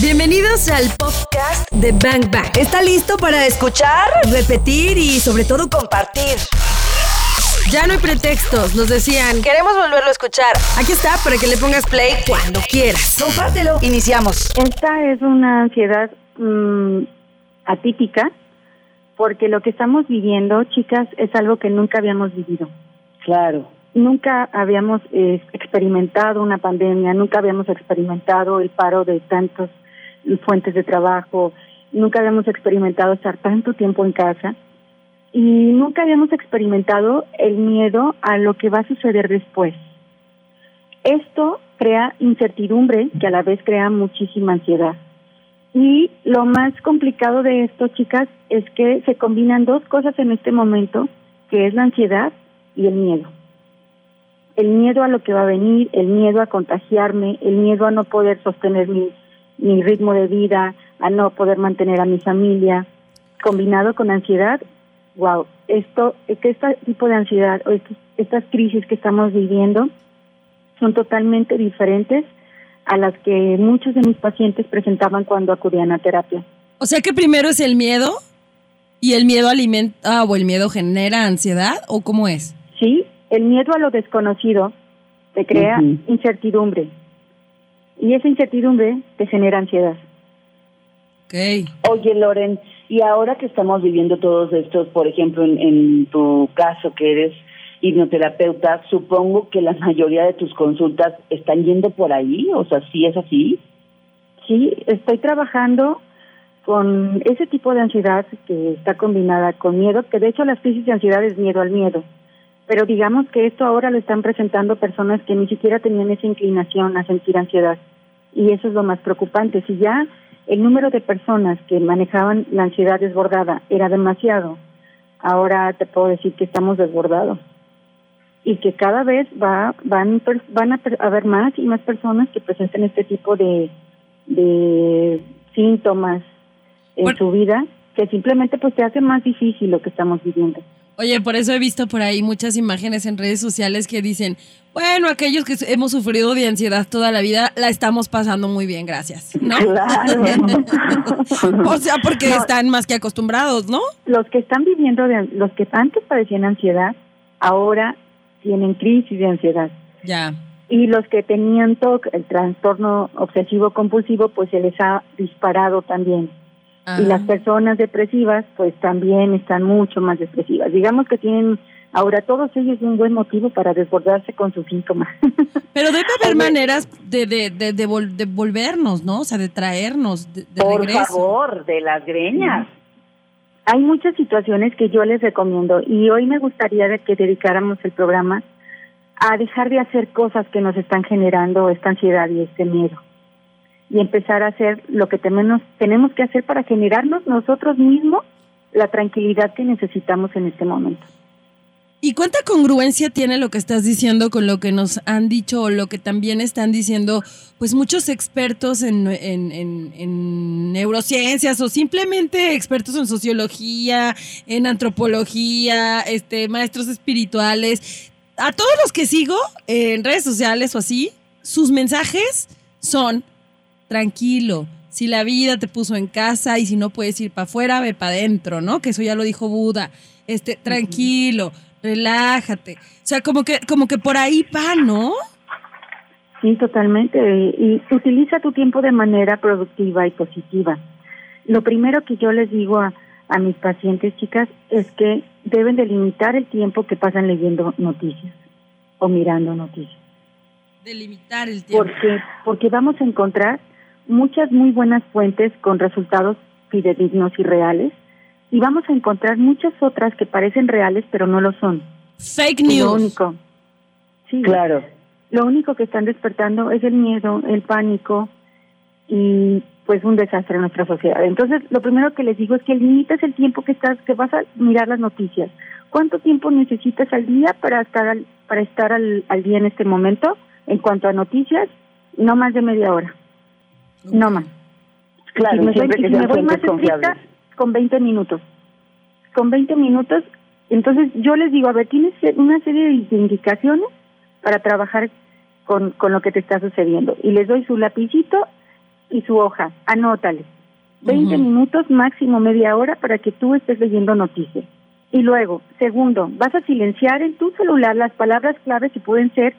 Bienvenidos al podcast de Bang Bang. ¿Está listo para escuchar, repetir y sobre todo compartir? Ya no hay pretextos, nos decían, queremos volverlo a escuchar. Aquí está para que le pongas play cuando quieras. Compártelo. Iniciamos. Esta es una ansiedad mm, atípica porque lo que estamos viviendo, chicas, es algo que nunca habíamos vivido. Claro. Nunca habíamos eh, experimentado una pandemia, nunca habíamos experimentado el paro de tantas fuentes de trabajo, nunca habíamos experimentado estar tanto tiempo en casa y nunca habíamos experimentado el miedo a lo que va a suceder después. Esto crea incertidumbre que a la vez crea muchísima ansiedad. Y lo más complicado de esto, chicas, es que se combinan dos cosas en este momento, que es la ansiedad y el miedo. El miedo a lo que va a venir, el miedo a contagiarme, el miedo a no poder sostener mi, mi ritmo de vida, a no poder mantener a mi familia, combinado con ansiedad, wow, esto, que este tipo de ansiedad o estas crisis que estamos viviendo son totalmente diferentes a las que muchos de mis pacientes presentaban cuando acudían a terapia. O sea que primero es el miedo y el miedo alimenta o el miedo genera ansiedad o cómo es? Sí, el miedo a lo desconocido te crea incertidumbre y esa incertidumbre te genera ansiedad. Okay. Oye, Loren, y ahora que estamos viviendo todos estos, por ejemplo, en, en tu caso que eres hipnoterapeuta, supongo que la mayoría de tus consultas están yendo por ahí, o sea, ¿sí es así? Sí, estoy trabajando con ese tipo de ansiedad que está combinada con miedo, que de hecho las crisis de ansiedad es miedo al miedo, pero digamos que esto ahora lo están presentando personas que ni siquiera tenían esa inclinación a sentir ansiedad, y eso es lo más preocupante. Si ya el número de personas que manejaban la ansiedad desbordada era demasiado, ahora te puedo decir que estamos desbordados y que cada vez va van van a haber más y más personas que presenten este tipo de de síntomas en su vida que simplemente pues te hace más difícil lo que estamos viviendo. Oye, por eso he visto por ahí muchas imágenes en redes sociales que dicen, bueno, aquellos que hemos sufrido de ansiedad toda la vida, la estamos pasando muy bien, gracias, ¿no? Claro. o sea, porque están más que acostumbrados, ¿no? Los que están viviendo, de, los que antes padecían ansiedad, ahora tienen crisis de ansiedad. Ya. Y los que tenían TOC, el trastorno obsesivo compulsivo, pues se les ha disparado también. Y las personas depresivas, pues también están mucho más depresivas. Digamos que tienen ahora todos ellos un buen motivo para desbordarse con sus síntomas. Pero debe haber maneras de, de, de, de, volvernos, ¿no? O sea, de traernos de, Por favor, de las greñas. Hay muchas situaciones que yo les recomiendo y hoy me gustaría de que dedicáramos el programa a dejar de hacer cosas que nos están generando esta ansiedad y este miedo y empezar a hacer lo que tenemos, tenemos que hacer para generarnos nosotros mismos la tranquilidad que necesitamos en este momento. ¿Y cuánta congruencia tiene lo que estás diciendo con lo que nos han dicho o lo que también están diciendo pues muchos expertos en, en, en, neurociencias o simplemente expertos en sociología, en antropología, este, maestros espirituales? A todos los que sigo en redes sociales o así, sus mensajes son tranquilo. Si la vida te puso en casa y si no puedes ir para afuera, ve para adentro, ¿no? Que eso ya lo dijo Buda. Este, tranquilo relájate. O sea, como que, como que por ahí va, ¿no? Sí, totalmente. Y, utiliza tu tiempo de manera productiva y positiva. Lo primero que yo les digo a, a mis pacientes, chicas, es que deben delimitar el tiempo que pasan leyendo noticias o mirando noticias. Delimitar el tiempo. Porque, porque vamos a encontrar muchas muy buenas fuentes con resultados fidedignos y reales y vamos a encontrar muchas otras que parecen reales pero no lo son. Fake news. Lo único. Sí. Claro. Lo único que están despertando es el miedo, el pánico y pues un desastre en nuestra sociedad. Entonces, lo primero que les digo es que limites el tiempo que estás que vas a mirar las noticias. ¿Cuánto tiempo necesitas al día para estar al, para estar al, al día en este momento en cuanto a noticias? No más de media hora. No más. Claro, si me, siempre voy, que si me voy más estricta, con 20 minutos. Con 20 minutos, entonces yo les digo, a ver, tienes una serie de indicaciones para trabajar con, con lo que te está sucediendo. Y les doy su lapicito y su hoja, anótale. 20 minutos, máximo media hora para que tú estés leyendo noticias. Y luego, segundo, vas a silenciar en tu celular las palabras claves y pueden ser...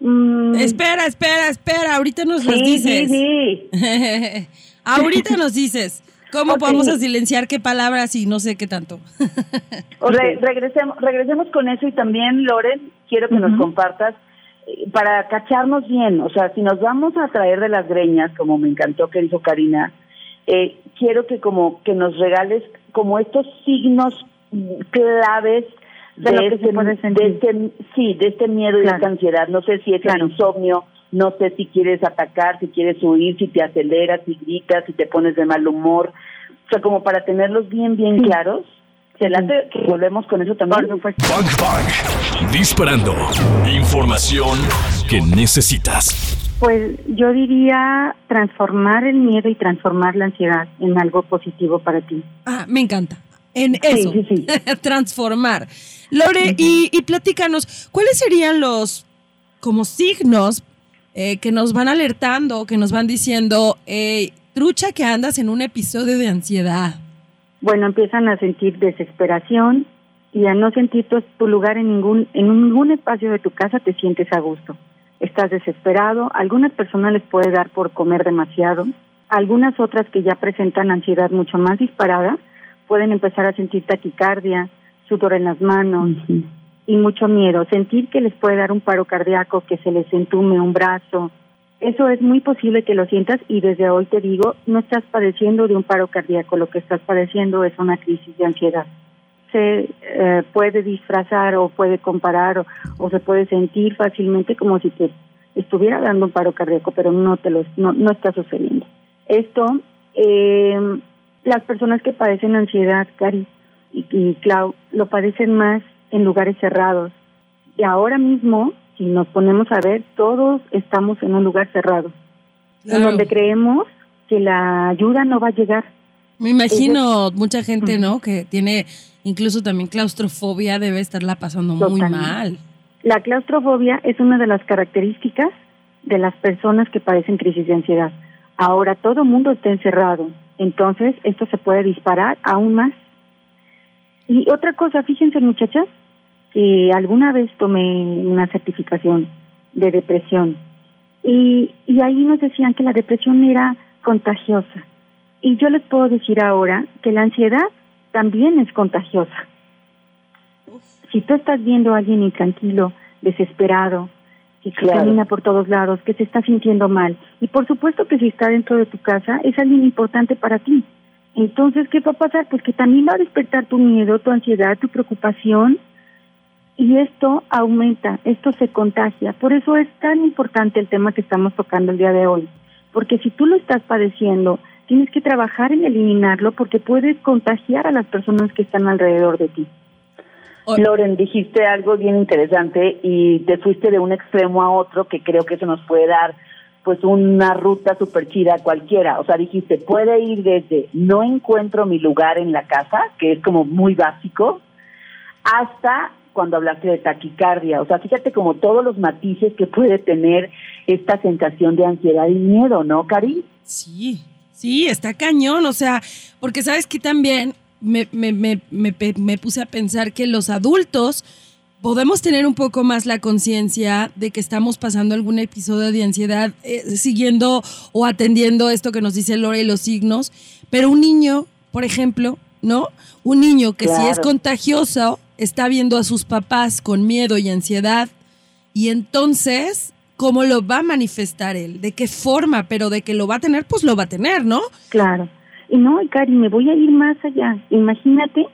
Mm, espera, espera, espera, ahorita nos sí, dices. Sí, sí. ahorita nos dices. ¿Cómo podemos silenciar qué palabras y no sé qué tanto? regresemos, regresemos con eso y también, Loren, quiero que nos compartas eh, para cacharnos bien, o sea, si nos vamos a traer de las greñas, como me encantó que dijo Karina, eh, quiero que como que nos regales como estos signos claves de, de, este, de este, sí, de este miedo y de esta ansiedad. No sé si es el insomnio, no sé si quieres atacar, si quieres huir, si te aceleras, si gritas, si te pones de mal humor. O sea, como para tenerlos bien, bien claros. Se late que volvemos con eso también. Bang, bang. Disparando. Información que necesitas. Pues yo diría transformar el miedo y transformar la ansiedad en algo positivo para ti. Ah, me encanta. En eso, transformar. Lore, y, y platícanos, ¿cuáles serían los como signos eh, que nos van alertando, que nos van diciendo, trucha que andas en un episodio de ansiedad. Bueno, empiezan a sentir desesperación y a no sentir tu, lugar en ningún, en ningún espacio de tu casa te sientes a gusto. Estás desesperado, algunas personas les puede dar por comer demasiado, algunas otras que ya presentan ansiedad mucho más disparada pueden empezar a sentir taquicardia, sudor en las manos, y mucho miedo, sentir que les puede dar un paro cardíaco, que se les entume un brazo. Eso es muy posible que lo sientas y desde hoy te digo, no estás padeciendo de un paro cardíaco, lo que estás padeciendo es una crisis de ansiedad. Se eh, puede disfrazar o puede comparar o, se puede sentir fácilmente como si te estuviera dando un paro cardíaco, pero no te lo no, no está sucediendo. Esto, eh, las personas que padecen ansiedad, Cari y, y Clau, lo padecen más en lugares cerrados. Y ahora mismo, si nos ponemos a ver, todos estamos en un lugar cerrado, en donde creemos que la ayuda no va a llegar. Me imagino mucha gente, ¿no? Que tiene incluso también claustrofobia, debe estarla pasando muy mal. La claustrofobia es una de las características de las personas que padecen crisis de ansiedad. Ahora todo mundo está encerrado, entonces esto se puede disparar aún más. Y otra cosa, fíjense muchachas, que alguna vez tomé una certificación de depresión y, y ahí nos decían que la depresión era contagiosa. Y yo les puedo decir ahora que la ansiedad también es contagiosa. Si tú estás viendo a alguien intranquilo, desesperado, que camina por todos lados, que se está sintiendo mal, y por supuesto que si está dentro de tu casa, es alguien importante para ti. Entonces, ¿qué va a pasar? Pues que también va a despertar tu miedo, tu ansiedad, tu preocupación, y esto aumenta, esto se contagia. Por eso es tan importante el tema que estamos tocando el día de hoy, porque si tú lo estás padeciendo, tienes que trabajar en eliminarlo porque puedes contagiar a las personas que están alrededor de ti. Loren, dijiste algo bien interesante y te fuiste de un extremo a otro que creo que eso nos puede dar pues una ruta súper chida cualquiera. O sea, dijiste, puede ir desde no encuentro mi lugar en la casa, que es como muy básico, hasta cuando hablaste de taquicardia. O sea, fíjate como todos los matices que puede tener esta sensación de ansiedad y miedo, ¿no, Cari? Sí, sí, está cañón. O sea, porque sabes que también me, me, me, me puse a pensar que los adultos podemos tener un poco más la conciencia de que estamos pasando algún episodio de ansiedad eh, siguiendo o atendiendo esto que nos dice Lore y los signos, pero un niño, por ejemplo, ¿no? Un niño que si es contagioso está viendo a sus papás con miedo y ansiedad y entonces, ¿cómo lo va a manifestar él? ¿De qué forma? Pero de que lo va a tener, pues lo va a tener, ¿no? Claro. Y no, Cari, me voy a ir más allá. Imagínate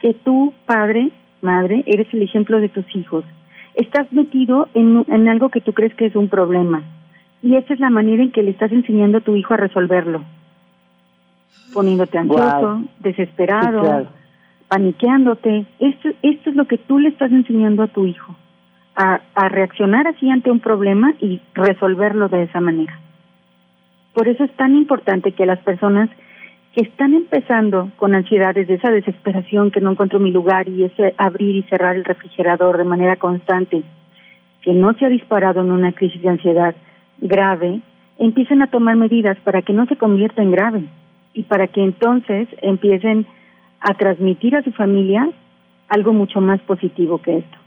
que tú, padre, madre, eres el ejemplo de tus hijos. Estás metido en, en algo que tú crees que es un problema. Y esa es la manera en que le estás enseñando a tu hijo a resolverlo. Poniéndote ansioso, desesperado, paniqueándote. Esto, esto es lo que tú le estás enseñando a tu hijo, a, a reaccionar así ante un problema y resolverlo de esa manera. Por eso es tan importante que las personas que están empezando con ansiedades de esa desesperación que no encuentro mi lugar y ese abrir y cerrar el refrigerador de manera constante, que no se ha disparado en una crisis de ansiedad grave, empiecen a tomar medidas para que no se convierta en grave y para que entonces empiecen a transmitir a su familia algo mucho más positivo que esto.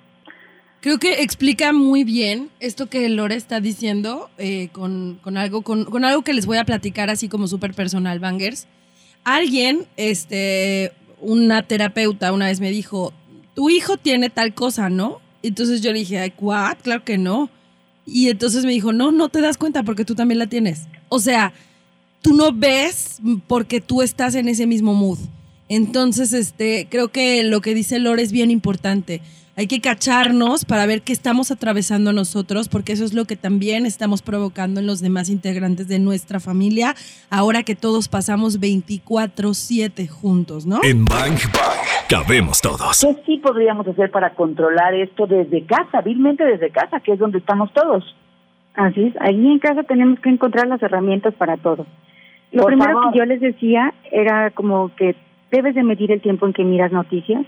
Creo que explica muy bien esto que Lore está diciendo eh, con, con, algo, con, con, algo que les voy a platicar así como súper personal, Bangers. Alguien, este, una terapeuta una vez me dijo, tu hijo tiene tal cosa, ¿no? Entonces yo le dije, ¿what? Claro que no. Y entonces me dijo, no, no te das cuenta porque tú también la tienes. O sea, tú no ves porque tú estás en ese mismo mood. Entonces, este, creo que lo que dice Lore es bien importante. Hay que cacharnos para ver qué estamos atravesando nosotros, porque eso es lo que también estamos provocando en los demás integrantes de nuestra familia, ahora que todos pasamos 24/7 juntos, ¿no? En Bang Bang cabemos todos. ¿Qué sí podríamos hacer para controlar esto desde casa, vilmente desde casa, que es donde estamos todos? Así es, ahí en casa tenemos que encontrar las herramientas para todo. Lo primero que yo les decía era como que debes de medir el tiempo en que miras noticias,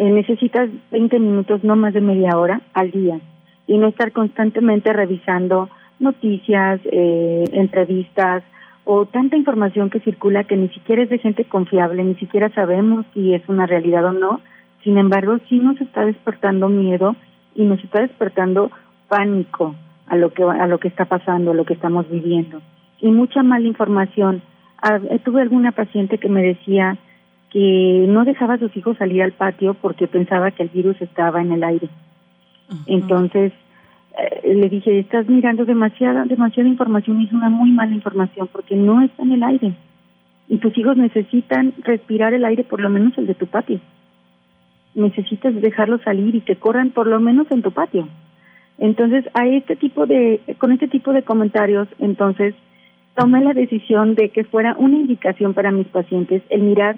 eh, necesitas 20 minutos, no más de media hora al día, y no estar constantemente revisando noticias, eh, entrevistas o tanta información que circula que ni siquiera es de gente confiable, ni siquiera sabemos si es una realidad o no. Sin embargo, sí nos está despertando miedo y nos está despertando pánico a lo que a lo que está pasando, a lo que estamos viviendo y mucha mala información. Ah, tuve alguna paciente que me decía que no dejaba a sus hijos salir al patio porque pensaba que el virus estaba en el aire. Entonces eh, le dije, estás mirando demasiada, demasiada información y es una muy mala información porque no está en el aire. Y tus hijos necesitan respirar el aire, por lo menos el de tu patio. Necesitas dejarlos salir y que corran por lo menos en tu patio. Entonces, a este tipo de, con este tipo de comentarios, entonces, tomé la decisión de que fuera una indicación para mis pacientes el mirar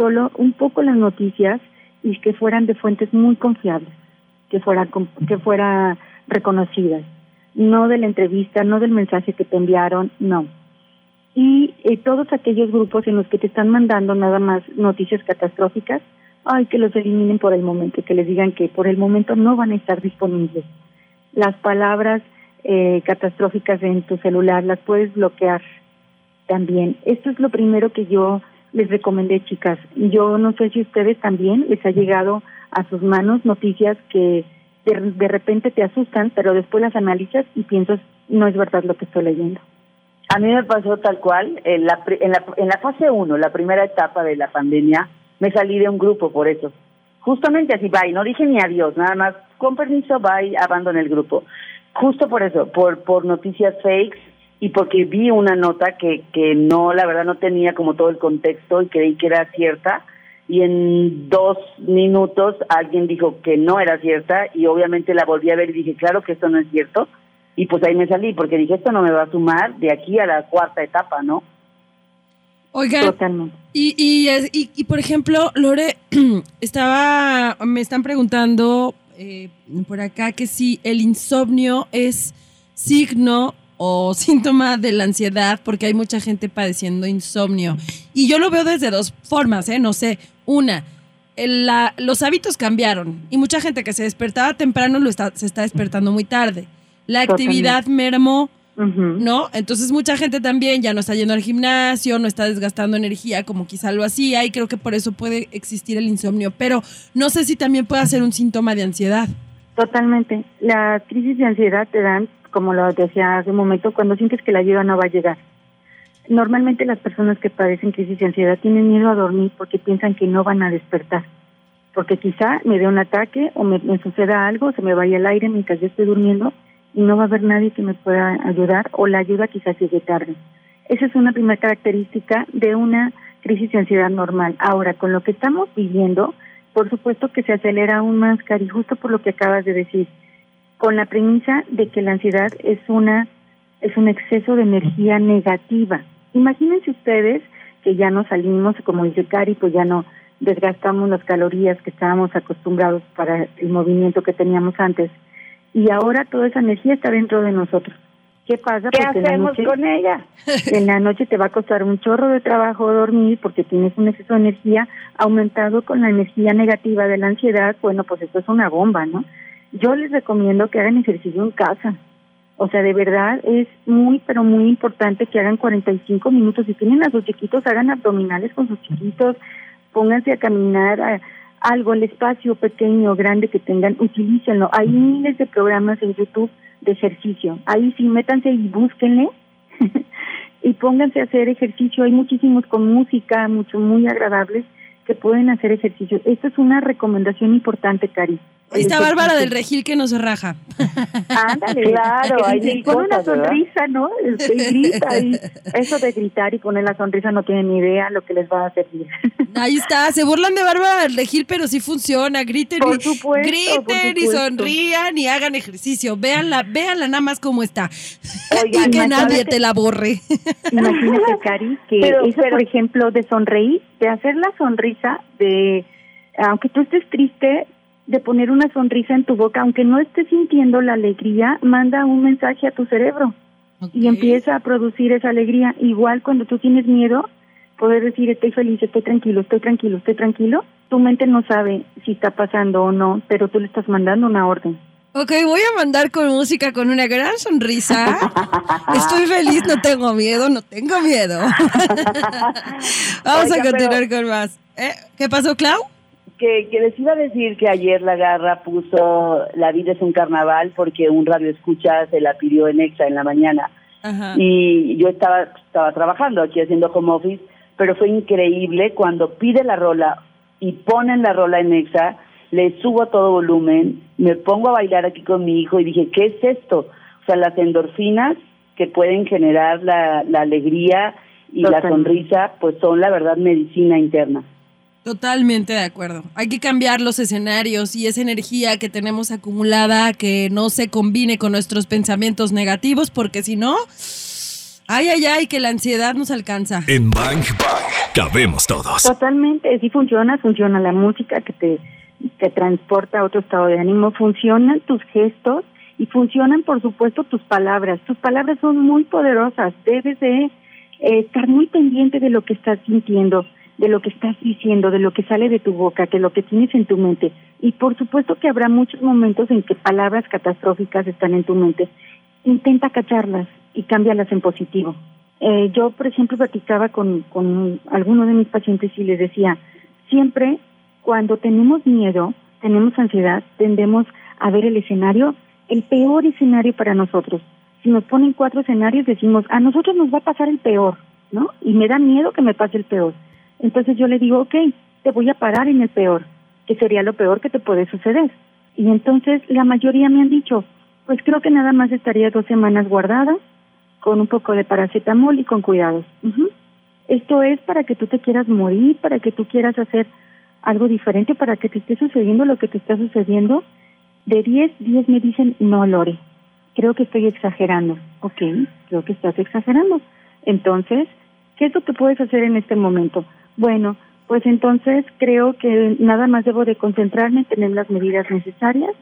solo un poco las noticias y que fueran de fuentes muy confiables, que fuera que fuera reconocidas, no de la entrevista, no del mensaje que te enviaron, no. Y eh, todos aquellos grupos en los que te están mandando nada más noticias catastróficas, ay, que los eliminen por el momento, que les digan que por el momento no van a estar disponibles. Las palabras eh, catastróficas en tu celular las puedes bloquear también. Esto es lo primero que yo les recomendé, chicas. Yo no sé si ustedes también les ha llegado a sus manos noticias que de, repente te asustan, pero después las analizas y piensas, no es verdad lo que estoy leyendo. A mí me pasó tal cual, en la, en la, en la fase 1, la primera etapa de la pandemia, me salí de un grupo por eso. Justamente así, bye, no dije ni adiós, nada más, con permiso, bye, abandoné el grupo. Justo por eso, por, por noticias fakes, y porque vi una nota que, que no, la verdad no tenía como todo el contexto y creí que era cierta y en dos minutos alguien dijo que no era cierta y obviamente la volví a ver y dije, claro que esto no es cierto y pues ahí me salí porque dije, esto no me va a sumar de aquí a la cuarta etapa, ¿no? Oigan, y, y, y, y, por ejemplo, Lore, estaba, me están preguntando eh, por acá que si el insomnio es signo o síntoma de la ansiedad, porque hay mucha gente padeciendo insomnio. Y yo lo veo desde dos formas, ¿eh? No sé. Una, la, los hábitos cambiaron y mucha gente que se despertaba temprano lo está, se está despertando muy tarde. La actividad mermó, ¿no? Entonces mucha gente también ya no está yendo al gimnasio, no está desgastando energía como quizá lo hacía y creo que por eso puede existir el insomnio. Pero no sé si también puede ser un síntoma de ansiedad. Totalmente. Las crisis de ansiedad te dan como lo decía hace un momento, cuando sientes que la ayuda no va a llegar. Normalmente las personas que padecen crisis de ansiedad tienen miedo a dormir porque piensan que no van a despertar, porque quizá me dé un ataque o me, suceda algo, se me vaya el aire mientras yo estoy durmiendo y no va a haber nadie que me pueda ayudar o la ayuda quizás llegue tarde. Esa es una primera característica de una crisis de ansiedad normal. Ahora, con lo que estamos viviendo, por supuesto que se acelera aún más, Cari, justo por lo que acabas de decir con la premisa de que la ansiedad es una es un exceso de energía negativa. Imagínense ustedes que ya no salimos, como dice Cari, pues ya no desgastamos las calorías que estábamos acostumbrados para el movimiento que teníamos antes y ahora toda esa energía está dentro de nosotros. ¿Qué pasa? ¿Qué hacemos con ella? En la noche te va a costar un chorro de trabajo dormir porque tienes un exceso de energía aumentado con la energía negativa de la ansiedad. Bueno, pues esto es una bomba, ¿no? Yo les recomiendo que hagan ejercicio en casa. O sea, de verdad es muy, pero muy importante que hagan 45 minutos. Si tienen a sus chiquitos, hagan abdominales con sus chiquitos, pónganse a caminar a algo, el espacio pequeño, grande que tengan, utilícenlo. Hay miles de programas en YouTube de ejercicio. Ahí sí, métanse y búsquenle y pónganse a hacer ejercicio. Hay muchísimos con música, muchos muy agradables que pueden hacer ejercicio. Esta es una recomendación importante, Cari. Ahí está Bárbara del Regil que nos raja. Ándale, claro, ahí pone una sonrisa, ¿no? Este, grita y eso de gritar y poner la sonrisa no tienen ni idea lo que les va a servir. Ahí está, se burlan de Bárbara del Regil, pero sí funciona. Griten, por supuesto, griten y sonrían y hagan ejercicio. Véanla, véanla nada más cómo está. y que nadie te la borre. Imagínate, Cari, que eso, por ejemplo, de sonreír, de hacer la sonrisa, de aunque tú estés triste, de poner una sonrisa en tu boca, aunque no estés sintiendo la alegría, manda un mensaje a tu cerebro y empieza a producir esa alegría. Igual cuando tú tienes miedo, poder decir estoy feliz, estoy tranquilo, estoy tranquilo, estoy tranquilo, tu mente no sabe si está pasando o no, pero tú le estás mandando una orden. Ok, voy a mandar con música con una gran sonrisa. Estoy feliz, no tengo miedo, no tengo miedo. Vamos a continuar con más. ¿Eh? ¿Qué pasó, Clau? Que, que les iba a decir que ayer la garra puso La vida es un carnaval porque un radio escucha se la pidió en Exa en la mañana. Y yo estaba, estaba trabajando aquí haciendo home office, pero fue increíble cuando pide la rola y ponen la rola en Exa, le subo a todo volumen, me pongo a bailar aquí con mi hijo y dije, ¿qué es esto? O sea, las endorfinas que pueden generar la, la alegría y la sonrisa, pues son la verdad medicina interna. Totalmente de acuerdo. Hay que cambiar los escenarios y esa energía que tenemos acumulada que no se combine con nuestros pensamientos negativos porque si no, ay, ay, ay, que la ansiedad nos alcanza. En Bang Bang cabemos todos. Totalmente, sí funciona, funciona la música que te, te transporta a otro estado de ánimo, funcionan tus gestos y funcionan por supuesto tus palabras. Tus palabras son muy poderosas, debes de eh, estar muy pendiente de lo que estás sintiendo de lo que estás diciendo, de lo que sale de tu boca, de lo que tienes en tu mente. Y por supuesto que habrá muchos momentos en que palabras catastróficas están en tu mente. Intenta cacharlas y cámbialas en positivo. Eh, yo, por ejemplo, platicaba con, con alguno de mis pacientes y les decía, siempre cuando tenemos miedo, tenemos ansiedad, tendemos a ver el escenario, el peor escenario para nosotros. Si nos ponen cuatro escenarios, decimos, a nosotros nos va a pasar el peor, ¿no? Y me da miedo que me pase el peor. Entonces yo le digo, ok, te voy a parar en el peor, que sería lo peor que te puede suceder. Y entonces la mayoría me han dicho, pues creo que nada más estaría dos semanas guardada, con un poco de paracetamol y con cuidados. Esto es para que tú te quieras morir, para que tú quieras hacer algo diferente, para que te esté sucediendo lo que te está sucediendo. De 10, 10 me dicen, no, Lore, creo que estoy exagerando. Ok, creo que estás exagerando. Entonces, ¿qué es lo que puedes hacer en este momento? Bueno, pues entonces creo que nada más debo de concentrarme en tener las medidas necesarias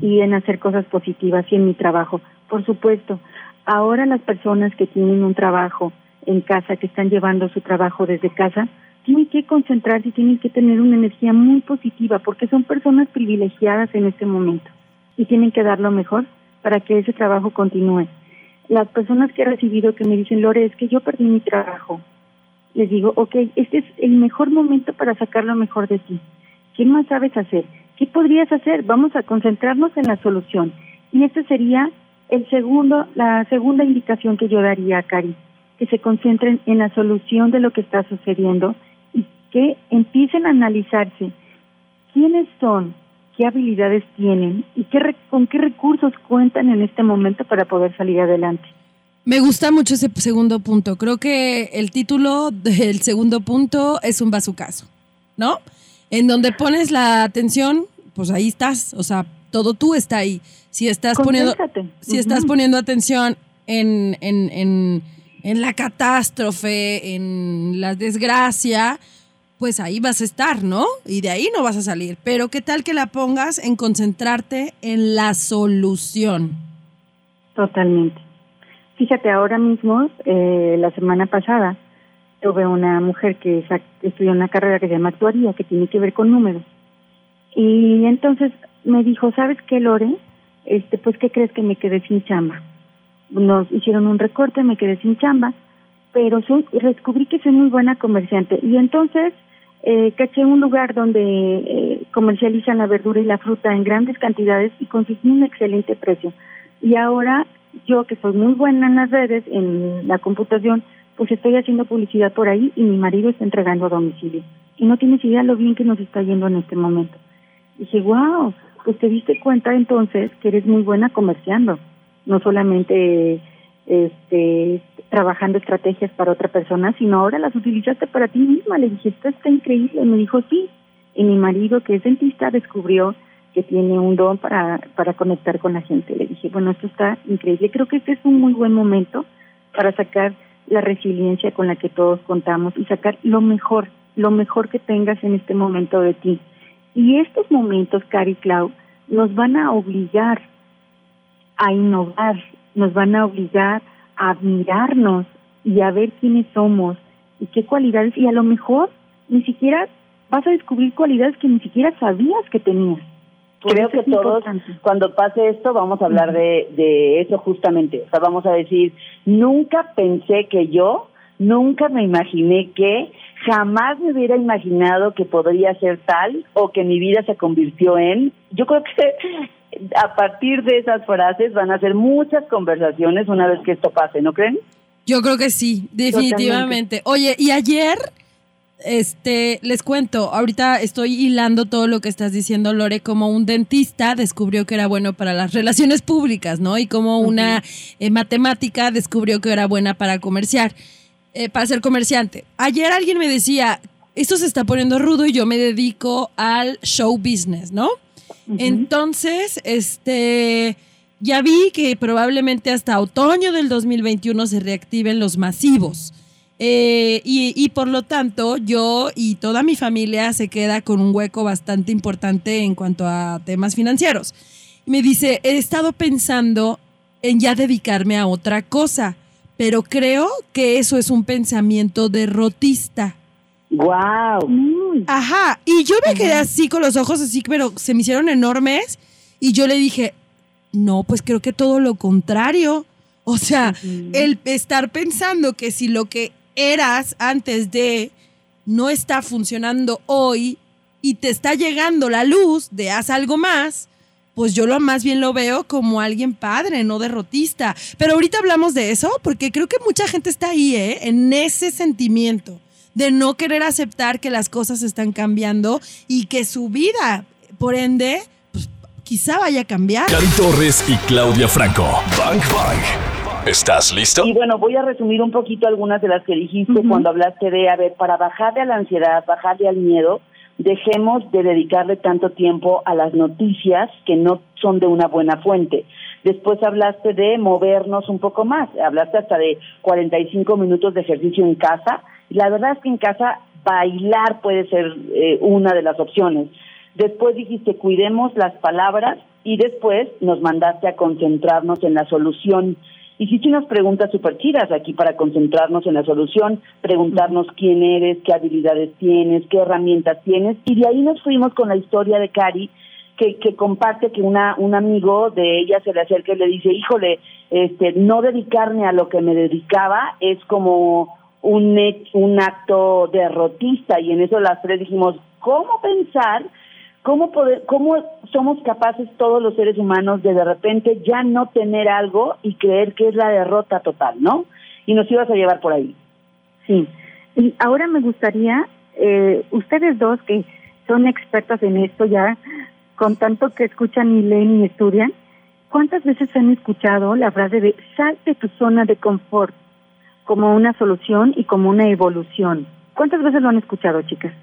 y en hacer cosas positivas y en mi trabajo. Por supuesto, ahora las personas que tienen un trabajo en casa, que están llevando su trabajo desde casa, tienen que concentrarse y tienen que tener una energía muy positiva porque son personas privilegiadas en este momento y tienen que dar lo mejor para que ese trabajo continúe. Las personas que he recibido que me dicen, Lore, es que yo perdí mi trabajo, les digo, ok, este es el mejor momento para sacar lo mejor de ti. ¿Qué más sabes hacer? ¿Qué podrías hacer? Vamos a concentrarnos en la solución. Y esta sería el segundo, la segunda indicación que yo daría a Cari, que se concentren en la solución de lo que está sucediendo y que empiecen a analizarse quiénes son, qué habilidades tienen y qué, con qué recursos cuentan en este momento para poder salir adelante. Me gusta mucho ese segundo punto. Creo que el título del segundo punto es un bazucazo, ¿no? En donde pones la atención, pues ahí estás. O sea, todo tú está ahí. Si estás poniendo, si estás poniendo atención en, en, en, en la catástrofe, en la desgracia, pues ahí vas a estar, ¿no? Y de ahí no vas a salir. Pero qué tal que la pongas en concentrarte en la solución. Totalmente. Fíjate, ahora mismo, eh, la semana pasada, tuve una mujer que estudió una carrera que se llama actuaría, que tiene que ver con números. Y entonces me dijo, ¿sabes qué, Lore? Este, pues, ¿qué crees que me quedé sin chamba? nos hicieron un recorte, me quedé sin chamba, pero soy, descubrí que soy muy buena comerciante y entonces eh, caché un lugar donde eh, comercializan la verdura y la fruta en grandes cantidades y conseguí un excelente precio. Y ahora yo que soy muy buena en las redes, en la computación, pues estoy haciendo publicidad por ahí y mi marido está entregando a domicilio. Y no tienes idea lo bien que nos está yendo en este momento. Y dije, wow, pues te diste cuenta entonces que eres muy buena comerciando, no solamente este trabajando estrategias para otra persona, sino ahora las utilizaste para ti misma. Le dije, esto está increíble. Me dijo, sí. Y mi marido, que es dentista, descubrió que tiene un don para, para conectar con la gente. Le dije, bueno, esto está increíble. Creo que este es un muy buen momento para sacar la resiliencia con la que todos contamos y sacar lo mejor, lo mejor que tengas en este momento de ti. Y estos momentos, Cari Clau, nos van a obligar a innovar, nos van a obligar a admirarnos y a ver quiénes somos y qué cualidades, y a lo mejor ni siquiera vas a descubrir cualidades que ni siquiera sabías que tenías. Creo que todos, cuando pase esto, vamos a hablar de, de eso justamente. O sea, vamos a decir, nunca pensé que yo, nunca me imaginé que, jamás me hubiera imaginado que podría ser tal o que mi vida se convirtió en. Yo creo que a partir de esas frases van a ser muchas conversaciones una vez que esto pase, ¿no creen? Yo creo que sí, definitivamente. Oye, y ayer este, les cuento, ahorita estoy hilando todo lo que estás diciendo, Lore, como un dentista descubrió que era bueno para las relaciones públicas, ¿no? Y como una eh, matemática descubrió que era buena para comerciar, eh, para ser comerciante. Ayer alguien me decía, esto se está poniendo rudo y yo me dedico al show business, ¿no? Entonces, este, ya vi que probablemente hasta otoño del 2021 se reactiven los masivos. Eh, y, por lo tanto, yo y toda mi familia se queda con un hueco bastante importante en cuanto a temas financieros. Me dice, he estado pensando en ya dedicarme a otra cosa, pero creo que eso es un pensamiento derrotista. ¡Wow! Ajá, y yo me quedé así con los ojos así, pero se me hicieron enormes y yo le dije, no, pues creo que todo lo contrario. O sea, el estar pensando que si lo que eras antes de no está funcionando hoy y te está llegando la luz de haz algo más, pues yo lo más bien lo veo como alguien padre, no derrotista. Pero ahorita hablamos de eso porque creo que mucha gente está ahí, ¿eh? En ese sentimiento de no querer aceptar que las cosas están cambiando y que su vida, por ende, pues, quizá vaya a cambiar. Cari Torres y Claudia Franco. Bank Bank. ¿Estás listo? Y bueno, voy a resumir un poquito algunas de las que dijiste cuando hablaste de, a ver, para bajarle a la ansiedad, bajarle al miedo, dejemos de dedicarle tanto tiempo a las noticias que no son de una buena fuente. Después hablaste de movernos un poco más, hablaste hasta de 45 minutos de ejercicio en casa. Y la verdad es que en casa bailar puede ser eh, una de las opciones. Después dijiste cuidemos las palabras y después nos mandaste a concentrarnos en la solución Hiciste unas preguntas súper chidas aquí para concentrarnos en la solución, preguntarnos quién eres, qué habilidades tienes, qué herramientas tienes, y de ahí nos fuimos con la historia de Cari, que, que comparte que una, un amigo de ella se le acerca y le dice, híjole, este, no dedicarme a lo que me dedicaba es como un, un acto derrotista, y en eso las tres dijimos, ¿cómo pensar ¿Cómo, poder, ¿Cómo somos capaces todos los seres humanos de de repente ya no tener algo y creer que es la derrota total, ¿no? Y nos ibas a llevar por ahí. Sí. Y ahora me gustaría, eh, ustedes dos que son expertas en esto ya, con tanto que escuchan y leen y estudian, ¿cuántas veces han escuchado la frase de sal de tu zona de confort como una solución y como una evolución? ¿Cuántas veces lo han escuchado, chicas?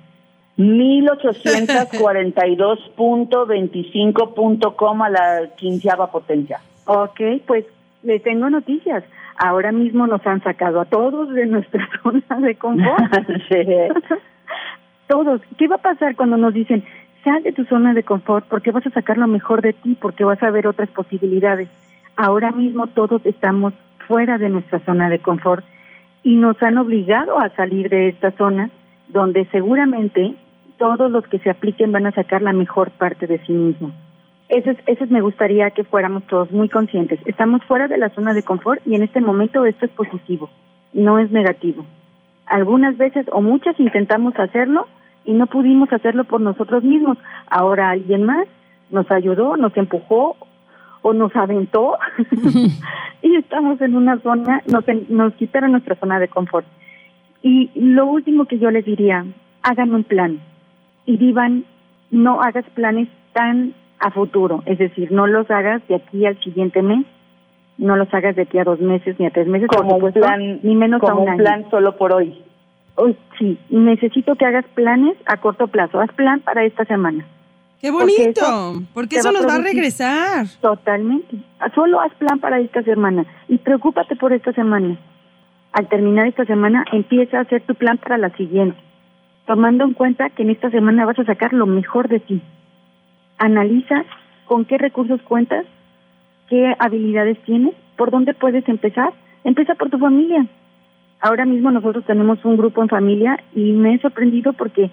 1842.25.com a la quinceava potencia. Ok, pues le tengo noticias. Ahora mismo nos han sacado a todos de nuestra zona de confort. todos. ¿Qué va a pasar cuando nos dicen, sal de tu zona de confort porque vas a sacar lo mejor de ti, porque vas a ver otras posibilidades? Ahora mismo todos estamos fuera de nuestra zona de confort y nos han obligado a salir de esta zona donde seguramente todos los que se apliquen van a sacar la mejor parte de sí mismos. Eso es, eso es, me gustaría que fuéramos todos muy conscientes. Estamos fuera de la zona de confort y en este momento esto es positivo, no es negativo. Algunas veces o muchas intentamos hacerlo y no pudimos hacerlo por nosotros mismos. Ahora alguien más nos ayudó, nos empujó o nos aventó y estamos en una zona, nos, nos quitaron nuestra zona de confort. Y lo último que yo les diría, hagan un plan y vivan, no hagas planes tan a futuro, es decir, no los hagas de aquí al siguiente mes, no los hagas de aquí a dos meses ni a tres meses, como un plan, ni menos como un, plan solo por hoy. hoy. Sí, necesito que hagas planes a corto plazo, haz plan para esta semana. ¡Qué bonito! Porque eso, nos va a regresar. Totalmente. Solo haz plan para esta semana y preocúpate por esta semana. Al terminar esta semana, empieza a hacer tu plan para la siguiente, tomando en cuenta que en esta semana vas a sacar lo mejor de ti. Analiza con qué recursos cuentas, qué habilidades tienes, por dónde puedes empezar. Empieza por tu familia. Ahora mismo nosotros tenemos un grupo en familia y me he sorprendido porque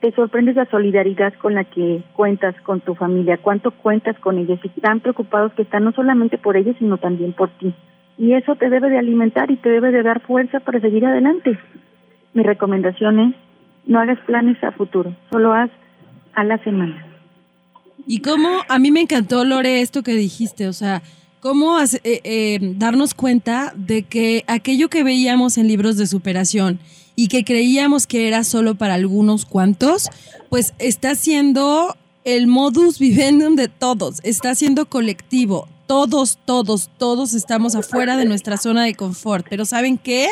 te sorprendes la solidaridad con la que cuentas con tu familia, cuánto cuentas con ellos y tan preocupados que están no solamente por ellos, sino también por ti. Y eso te debe de alimentar y te debe de dar fuerza para seguir adelante. Mi recomendación es, no hagas planes a futuro, solo haz a la semana. Y cómo, a mí me encantó, Lore, esto que dijiste, o sea, cómo eh, eh, darnos cuenta de que aquello que veíamos en libros de superación, y que creíamos que era solo para algunos cuantos, pues está siendo el modus vivendi de todos, está siendo colectivo. Todos, todos, todos estamos afuera de nuestra zona de confort. Pero ¿saben qué?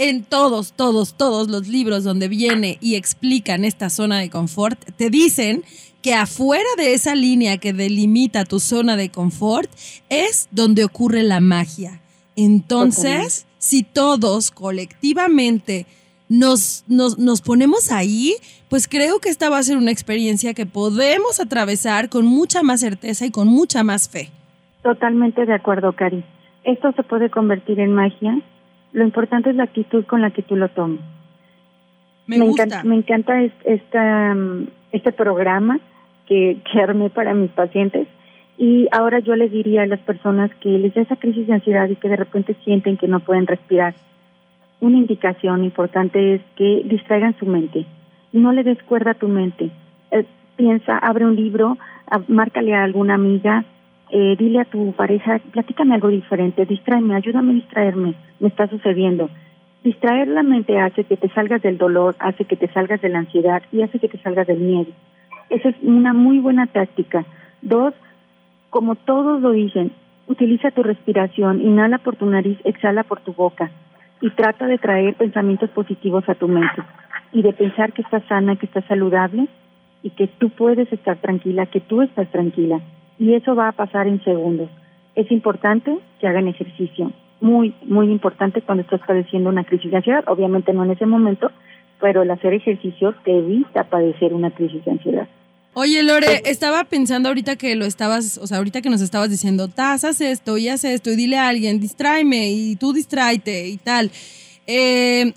En todos, todos, todos los libros donde viene y explican esta zona de confort, te dicen que afuera de esa línea que delimita tu zona de confort es donde ocurre la magia. Entonces, si todos colectivamente nos, nos, nos ponemos ahí, pues creo que esta va a ser una experiencia que podemos atravesar con mucha más certeza y con mucha más fe. Totalmente de acuerdo, Cari. Esto se puede convertir en magia. Lo importante es la actitud con la que tú lo tomes. Me, Encanta, me encanta esta, este programa que, que armé para mis pacientes. Y ahora yo les diría a las personas que les da esa crisis de ansiedad y que de repente sienten que no pueden respirar, una indicación importante es que distraigan su mente. No le des cuerda a tu mente. Eh, piensa, abre un libro, márcale a alguna amiga, eh, dile a tu pareja, platícame algo diferente, distráeme, ayúdame a distraerme, me está sucediendo. Distraer la mente hace que te salgas del dolor, hace que te salgas de la ansiedad y hace que te salgas del miedo. Esa es una muy buena táctica. Dos, como todos lo dicen, utiliza tu respiración, inhala por tu nariz, exhala por tu boca y trata de traer pensamientos positivos a tu mente y de pensar que estás sana, que estás saludable y que tú puedes estar tranquila, que tú estás tranquila. Y eso va a pasar en segundos. Es importante que hagan ejercicio, muy, muy importante cuando estás padeciendo una crisis de ansiedad, obviamente no en ese momento, pero el hacer ejercicio te evita padecer una crisis de ansiedad. Oye, Lore, estaba pensando ahorita que lo estabas, o sea, ahorita que nos estabas diciendo, tas, haz esto y haz esto y dile a alguien, distráeme y tú distráete y tal. Eh,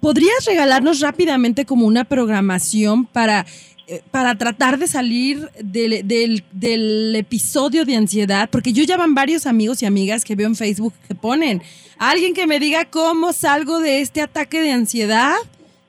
¿Podrías regalarnos rápidamente como una programación para, para tratar de salir del, del, del, episodio de ansiedad? Porque yo ya van varios amigos y amigas que veo en Facebook que ponen, alguien que me diga cómo salgo de este ataque de ansiedad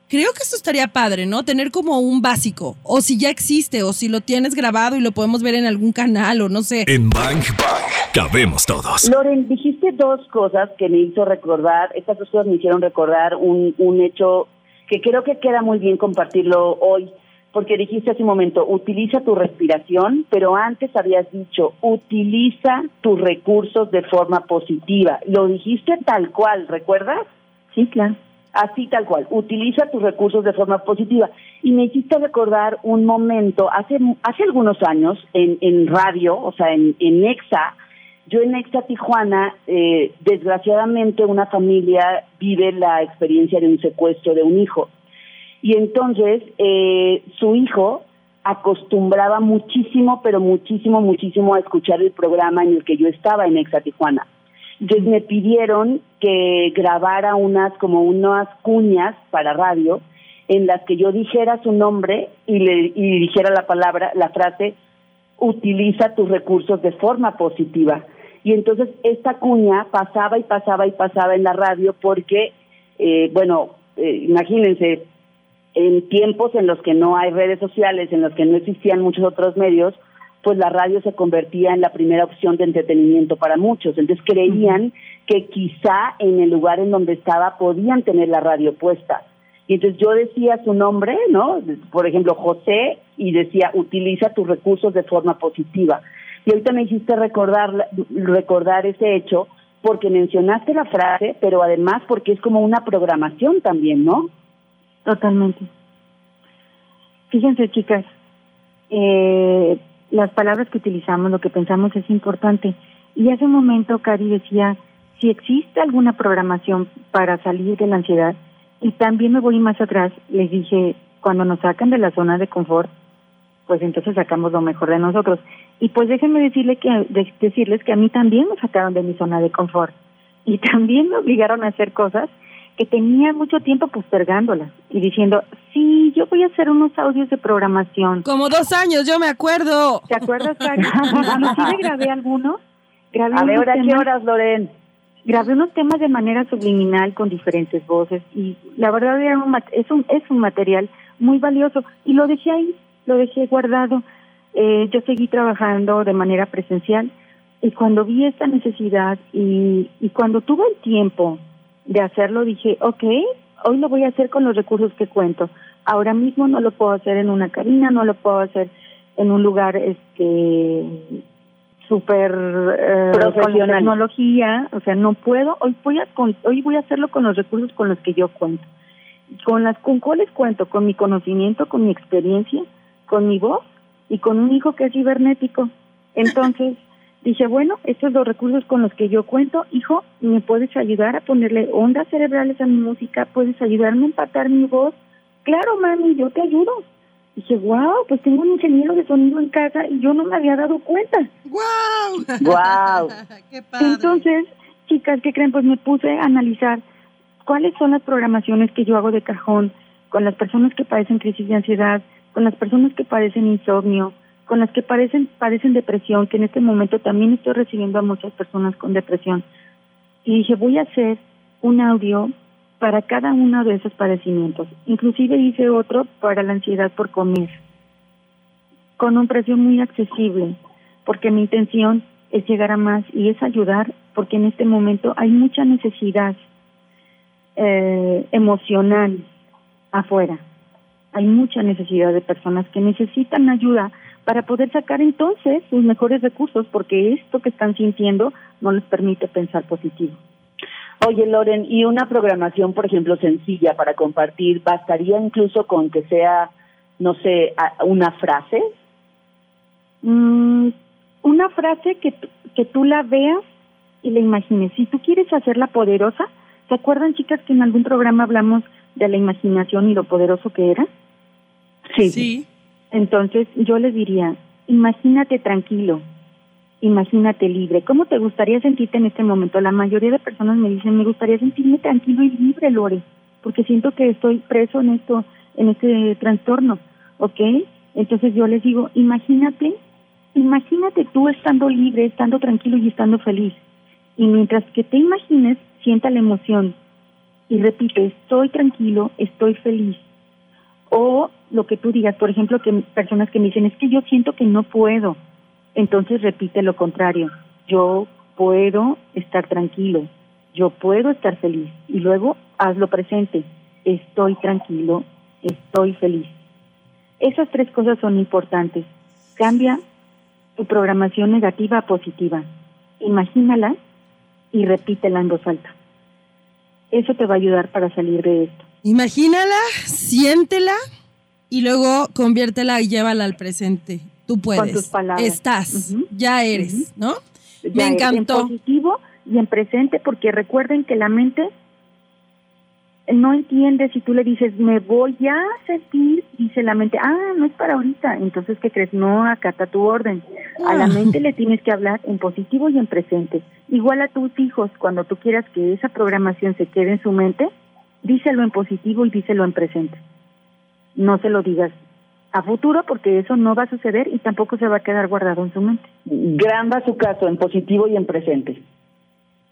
Creo que esto estaría padre, ¿no? Tener como un básico. O si ya existe, o si lo tienes grabado y lo podemos ver en algún canal, o no sé. En Bang Bang, cabemos todos. Loren, dijiste dos cosas que me hizo recordar, estas dos cosas me hicieron recordar un, un hecho que creo que queda muy bien compartirlo hoy. Porque dijiste hace un momento, utiliza tu respiración, pero antes habías dicho, utiliza tus recursos de forma positiva. Lo dijiste tal cual, ¿recuerdas? Sí, claro así tal cual, utiliza tus recursos de forma positiva. Y me hiciste recordar un momento, hace, hace algunos años, en, en radio, o sea, en, en Nexa, yo en Nexa Tijuana, eh, desgraciadamente una familia vive la experiencia de un secuestro de un hijo. Y entonces eh, su hijo acostumbraba muchísimo, pero muchísimo, muchísimo a escuchar el programa en el que yo estaba en Nexa Tijuana. Entonces me pidieron que grabara unas como unas cuñas para radio en las que yo dijera su nombre y le y dijera la palabra, la frase, utiliza tus recursos de forma positiva. Y entonces esta cuña pasaba y pasaba y pasaba en la radio porque, eh, bueno, eh, imagínense, en tiempos en los que no hay redes sociales, en los que no existían muchos otros medios, pues la radio se convertía en la primera opción de entretenimiento para muchos. Entonces creían que quizá en el lugar en donde estaba podían tener la radio puesta. Y entonces yo decía su nombre, ¿no? Por ejemplo, José, y decía, utiliza tus recursos de forma positiva. Y ahorita me hiciste recordar, recordar ese hecho porque mencionaste la frase, pero además porque es como una programación también, ¿no? Totalmente. Fíjense, chicas, eh, las palabras que utilizamos, lo que pensamos es importante. Y hace un momento Cari decía, si existe alguna programación para salir de la ansiedad, y también me voy más atrás, les dije, cuando nos sacan de la zona de confort, pues entonces sacamos lo mejor de nosotros. Y pues déjenme decirle que, decirles que a mí también me sacaron de mi zona de confort. Y también me obligaron a hacer cosas que tenía mucho tiempo postergándolas y diciendo, sí, yo voy a hacer unos audios de programación. Como dos años, yo me acuerdo. ¿Te acuerdas? Inclusive grabé algunos. Grabé a ver, ¿qué horas, Loren? Grabé unos temas de manera subliminal con diferentes voces y la verdad era un, es, un, es un material muy valioso y lo dejé ahí, lo dejé guardado. Eh, yo seguí trabajando de manera presencial y cuando vi esta necesidad y, y cuando tuve el tiempo de hacerlo, dije, ok, hoy lo voy a hacer con los recursos que cuento. Ahora mismo no lo puedo hacer en una cabina, no lo puedo hacer en un lugar este súper eh, profesional tecnología, o sea, no puedo. Hoy voy a hoy voy a hacerlo con los recursos con los que yo cuento. Con las con cuáles cuento, con mi conocimiento, con mi experiencia, con mi voz y con un hijo que es cibernético. Entonces, Dije, bueno, estos son los recursos con los que yo cuento. Hijo, ¿me puedes ayudar a ponerle ondas cerebrales a mi música? ¿Puedes ayudarme a empatar mi voz? Claro, mami, yo te ayudo. Dije, wow, pues tengo un ingeniero de sonido en casa y yo no me había dado cuenta. ¡Wow! ¡Wow! ¡Qué padre! Entonces, chicas, ¿qué creen? Pues me puse a analizar cuáles son las programaciones que yo hago de cajón con las personas que padecen crisis de ansiedad, con las personas que padecen insomnio, con las que padecen, padecen depresión, que en este momento también estoy recibiendo a muchas personas con depresión. Y dije, voy a hacer un audio para cada uno de esos padecimientos. Inclusive hice otro para la ansiedad por comer, con un precio muy accesible, porque mi intención es llegar a más y es ayudar, porque en este momento hay mucha necesidad eh, emocional afuera. Hay mucha necesidad de personas que necesitan ayuda para poder sacar entonces sus mejores recursos, porque esto que están sintiendo no les permite pensar positivo. Oye, Loren, ¿y una programación, por ejemplo, sencilla para compartir, bastaría incluso con que sea, no sé, una frase? Mm, una frase que, que tú la veas y la imagines. Si tú quieres hacerla poderosa, ¿se acuerdan, chicas, que en algún programa hablamos de la imaginación y lo poderoso que era? Sí. Sí. Entonces yo les diría, imagínate tranquilo, imagínate libre. ¿Cómo te gustaría sentirte en este momento? La mayoría de personas me dicen, me gustaría sentirme tranquilo y libre, Lore, porque siento que estoy preso en esto, en este trastorno, ¿ok? Entonces yo les digo, imagínate, imagínate tú estando libre, estando tranquilo y estando feliz. Y mientras que te imagines, sienta la emoción y repite, estoy tranquilo, estoy feliz. O lo que tú digas, por ejemplo, que personas que me dicen, es que yo siento que no puedo. Entonces repite lo contrario, yo puedo estar tranquilo, yo puedo estar feliz. Y luego hazlo presente, estoy tranquilo, estoy feliz. Esas tres cosas son importantes. Cambia tu programación negativa a positiva. Imagínala y repítela en voz alta. Eso te va a ayudar para salir de esto. Imagínala, siéntela y luego conviértela y llévala al presente. Tú puedes. Con tus palabras. Estás, ya eres, ¿no? Me encantó. En positivo y en presente, porque recuerden que la mente no entiende si tú le dices, me voy a sentir, dice la mente, ah, no es para ahorita. Entonces, ¿qué crees? No acata tu orden. A la ah. mente le tienes que hablar en positivo y en presente. Igual a tus hijos, cuando tú quieras que esa programación se quede en su mente, díselo en positivo y díselo en presente no se lo digas a futuro porque eso no va a suceder y tampoco se va a quedar guardado en su mente. Gran va su caso, en positivo y en presente.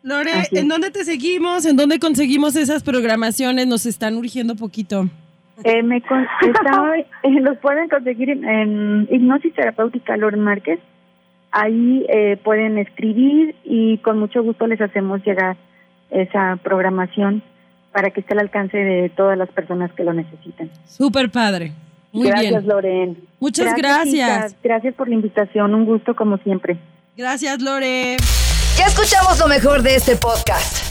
Lore, ¿en dónde te seguimos? ¿En dónde conseguimos esas programaciones? Nos están urgiendo poquito. Eh, me eh, los pueden conseguir en, Hipnosis Terapéutica Lore Márquez. Ahí eh, pueden escribir y con mucho gusto les hacemos llegar esa programación para que esté al alcance de todas las personas que lo necesiten. Súper padre. Muy gracias, Loren. Muchas gracias. Gracias por la invitación. Un gusto como siempre. Gracias, Lore. Ya escuchamos lo mejor de este podcast.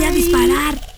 voy a disparar.